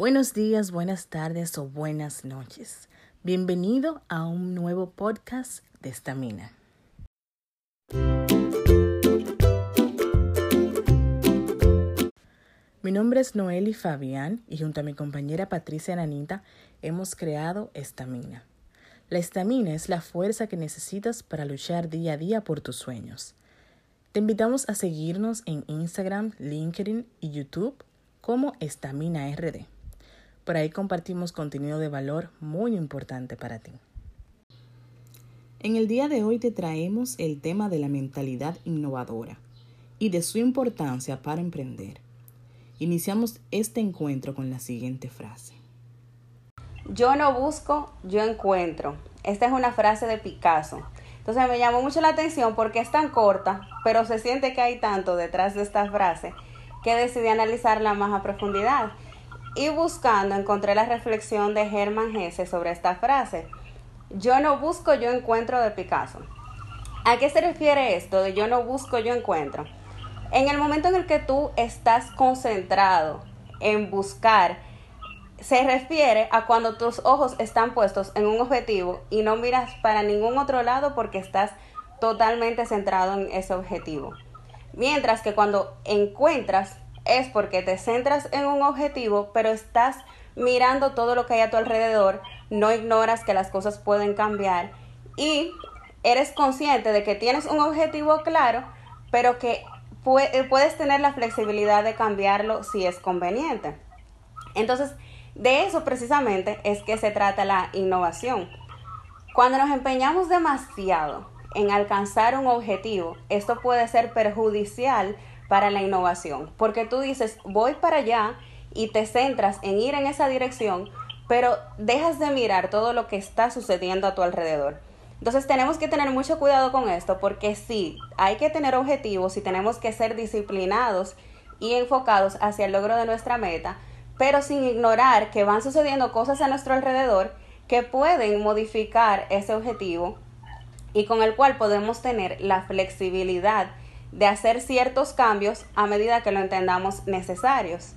Buenos días, buenas tardes o buenas noches. Bienvenido a un nuevo podcast de Estamina. Mi nombre es Noeli Fabián y junto a mi compañera Patricia Nanita hemos creado Estamina. La estamina es la fuerza que necesitas para luchar día a día por tus sueños. Te invitamos a seguirnos en Instagram, LinkedIn y YouTube como Estamina RD. Por ahí compartimos contenido de valor muy importante para ti. En el día de hoy te traemos el tema de la mentalidad innovadora y de su importancia para emprender. Iniciamos este encuentro con la siguiente frase. Yo no busco, yo encuentro. Esta es una frase de Picasso. Entonces me llamó mucho la atención porque es tan corta, pero se siente que hay tanto detrás de esta frase que decidí analizarla más a profundidad. Y buscando encontré la reflexión de Hermann Hesse sobre esta frase. Yo no busco, yo encuentro de Picasso. ¿A qué se refiere esto de yo no busco, yo encuentro? En el momento en el que tú estás concentrado en buscar, se refiere a cuando tus ojos están puestos en un objetivo y no miras para ningún otro lado porque estás totalmente centrado en ese objetivo. Mientras que cuando encuentras es porque te centras en un objetivo, pero estás mirando todo lo que hay a tu alrededor, no ignoras que las cosas pueden cambiar y eres consciente de que tienes un objetivo claro, pero que puedes tener la flexibilidad de cambiarlo si es conveniente. Entonces, de eso precisamente es que se trata la innovación. Cuando nos empeñamos demasiado en alcanzar un objetivo, esto puede ser perjudicial para la innovación, porque tú dices, voy para allá y te centras en ir en esa dirección, pero dejas de mirar todo lo que está sucediendo a tu alrededor. Entonces tenemos que tener mucho cuidado con esto, porque sí, hay que tener objetivos y tenemos que ser disciplinados y enfocados hacia el logro de nuestra meta, pero sin ignorar que van sucediendo cosas a nuestro alrededor que pueden modificar ese objetivo y con el cual podemos tener la flexibilidad de hacer ciertos cambios a medida que lo entendamos necesarios.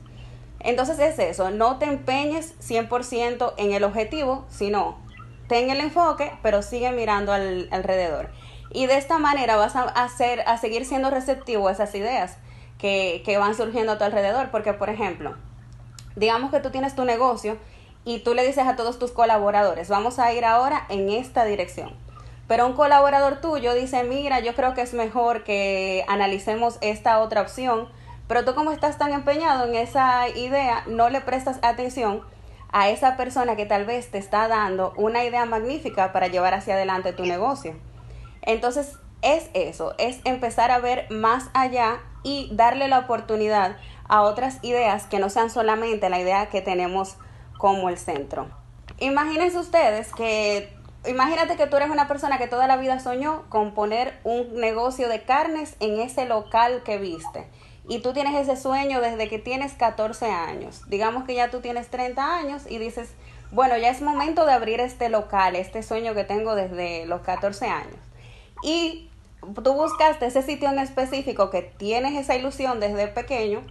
Entonces es eso, no te empeñes 100% en el objetivo, sino ten el enfoque, pero sigue mirando al, alrededor. Y de esta manera vas a, hacer, a seguir siendo receptivo a esas ideas que, que van surgiendo a tu alrededor, porque por ejemplo, digamos que tú tienes tu negocio y tú le dices a todos tus colaboradores, vamos a ir ahora en esta dirección. Pero un colaborador tuyo dice, mira, yo creo que es mejor que analicemos esta otra opción, pero tú como estás tan empeñado en esa idea, no le prestas atención a esa persona que tal vez te está dando una idea magnífica para llevar hacia adelante tu negocio. Entonces, es eso, es empezar a ver más allá y darle la oportunidad a otras ideas que no sean solamente la idea que tenemos como el centro. Imagínense ustedes que, imagínate que tú eres una persona que toda la vida soñó con poner un negocio de carnes en ese local que viste. Y tú tienes ese sueño desde que tienes 14 años. Digamos que ya tú tienes 30 años y dices, bueno, ya es momento de abrir este local, este sueño que tengo desde los 14 años. Y tú buscaste ese sitio en específico que tienes esa ilusión desde pequeño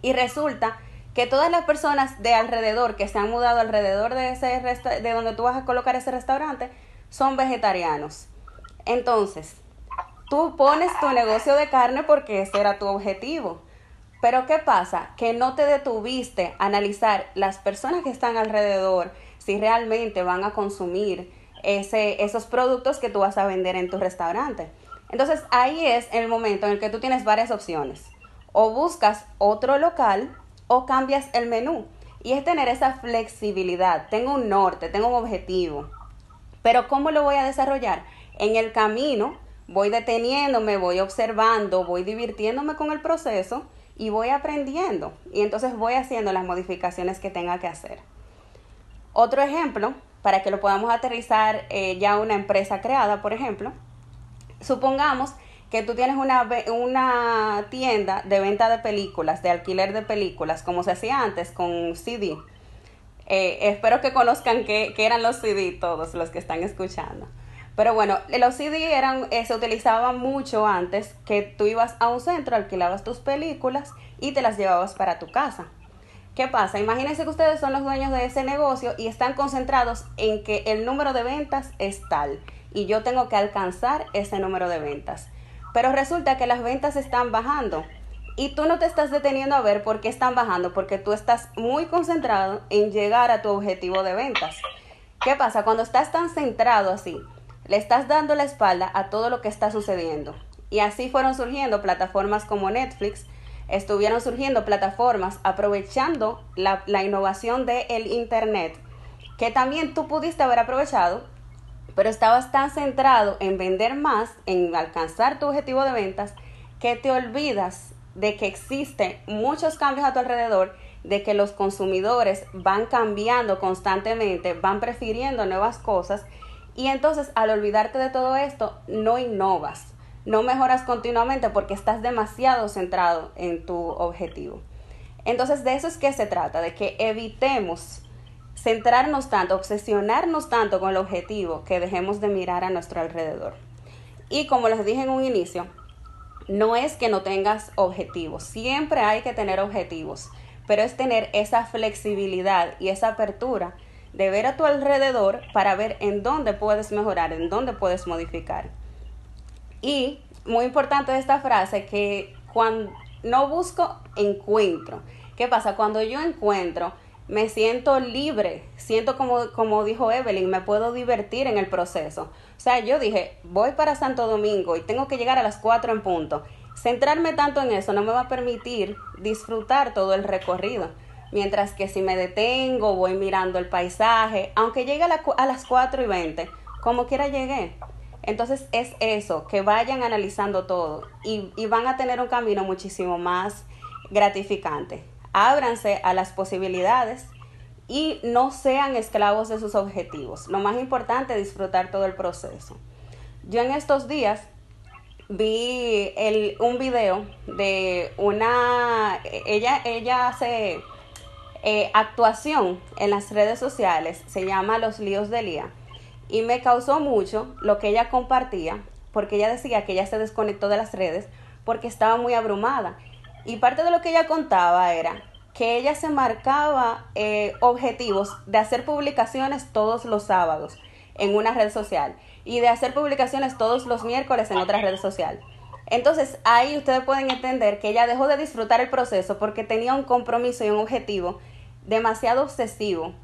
y resulta que todas las personas de alrededor que se han mudado alrededor de ese de donde tú vas a colocar ese restaurante son vegetarianos. Entonces, tú pones tu negocio de carne porque ese era tu objetivo. Pero ¿qué pasa? Que no te detuviste a analizar las personas que están alrededor, si realmente van a consumir ese, esos productos que tú vas a vender en tu restaurante. Entonces ahí es el momento en el que tú tienes varias opciones o buscas otro local o cambias el menú. Y es tener esa flexibilidad. Tengo un norte, tengo un objetivo. Pero ¿cómo lo voy a desarrollar? En el camino voy deteniéndome, voy observando, voy divirtiéndome con el proceso y voy aprendiendo. Y entonces voy haciendo las modificaciones que tenga que hacer. Otro ejemplo, para que lo podamos aterrizar eh, ya una empresa creada, por ejemplo, supongamos que tú tienes una, una tienda de venta de películas, de alquiler de películas, como se hacía antes con CD. Eh, espero que conozcan qué, eran los CD todos los que están escuchando. Pero bueno, los CD eran, eh, se utilizaban mucho antes que tú ibas a un centro, alquilabas tus películas y te las llevabas para tu casa. ¿Qué pasa? Imagínense que ustedes son los dueños de ese negocio y están concentrados en que el número de ventas es tal y yo tengo que alcanzar ese número de ventas. Pero resulta que las ventas están bajando y tú no te estás deteniendo a ver por qué están bajando, porque tú estás muy concentrado en llegar a tu objetivo de ventas. ¿Qué pasa? Cuando estás tan centrado así, le estás dando la espalda a todo lo que está sucediendo. Y así fueron surgiendo plataformas como Netflix, estuvieron surgiendo plataformas aprovechando la, innovación del Internet, que también tú pudiste haber aprovechado, pero estabas tan centrado en vender más, en alcanzar tu objetivo de ventas, que te olvidas de que existen muchos cambios a tu alrededor, de que los consumidores van cambiando constantemente, van prefiriendo nuevas cosas y entonces al olvidarte de todo esto no innovas no mejoras continuamente porque estás demasiado centrado en tu objetivo. Entonces de eso es que se trata, de que evitemos centrarnos tanto, obsesionarnos tanto con el objetivo que dejemos de mirar a nuestro alrededor. Y como les dije en un inicio, no es que no tengas objetivos, siempre hay que tener objetivos, pero es tener esa flexibilidad y esa apertura de ver a tu alrededor para ver en dónde puedes mejorar, en dónde puedes modificar. Y muy importante esta frase que cuando no busco, encuentro. ¿Qué pasa? Cuando yo encuentro, me siento libre, siento como, como dijo Evelyn, me puedo divertir en el proceso. O sea, yo dije, voy para Santo Domingo y tengo que llegar a las 4 en punto. Centrarme tanto en eso no me va a permitir disfrutar todo el recorrido. Mientras que si me detengo, voy mirando el paisaje, aunque llegue a, a las 4 y 20, como quiera llegué. Entonces es eso, que vayan analizando todo y, van a tener un camino muchísimo más gratificante. Ábranse a las posibilidades y no sean esclavos de sus objetivos. Lo más importante es disfrutar todo el proceso. Yo en estos días vi un video de una, ella, ella hace eh, actuación en las redes sociales, se llama Los Líos de Lía y me causó mucho lo que ella compartía, porque ella decía que ella se desconectó de las redes porque estaba muy abrumada. Y parte de lo que ella contaba era que ella se marcaba eh, objetivos de hacer publicaciones todos los sábados en una red social y de hacer publicaciones todos los miércoles en otra red social. Entonces ahí ustedes pueden entender que ella dejó de disfrutar el proceso porque tenía un compromiso y un objetivo demasiado obsesivo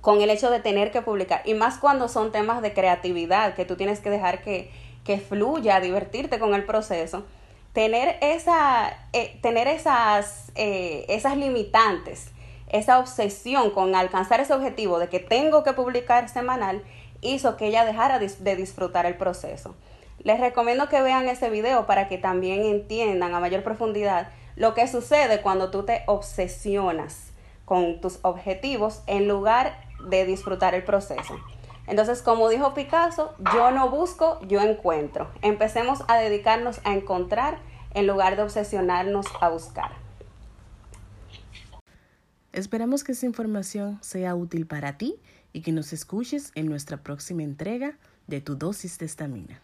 con el hecho de tener que publicar. Y más cuando son temas de creatividad, que tú tienes que dejar que, que fluya, divertirte con el proceso. Tener, esa, eh, tener esas, eh, esas limitantes, esa obsesión con alcanzar ese objetivo de que tengo que publicar semanal, hizo que ella dejara de disfrutar el proceso. Les recomiendo que vean ese video para que también entiendan a mayor profundidad lo que sucede cuando tú te obsesionas con tus objetivos en lugar de disfrutar el proceso. Entonces, como dijo Picasso, yo no busco, yo encuentro. Empecemos a dedicarnos a encontrar en lugar de obsesionarnos a buscar. Esperamos que esta información sea útil para ti y que nos escuches en nuestra próxima entrega de tu dosis de estamina.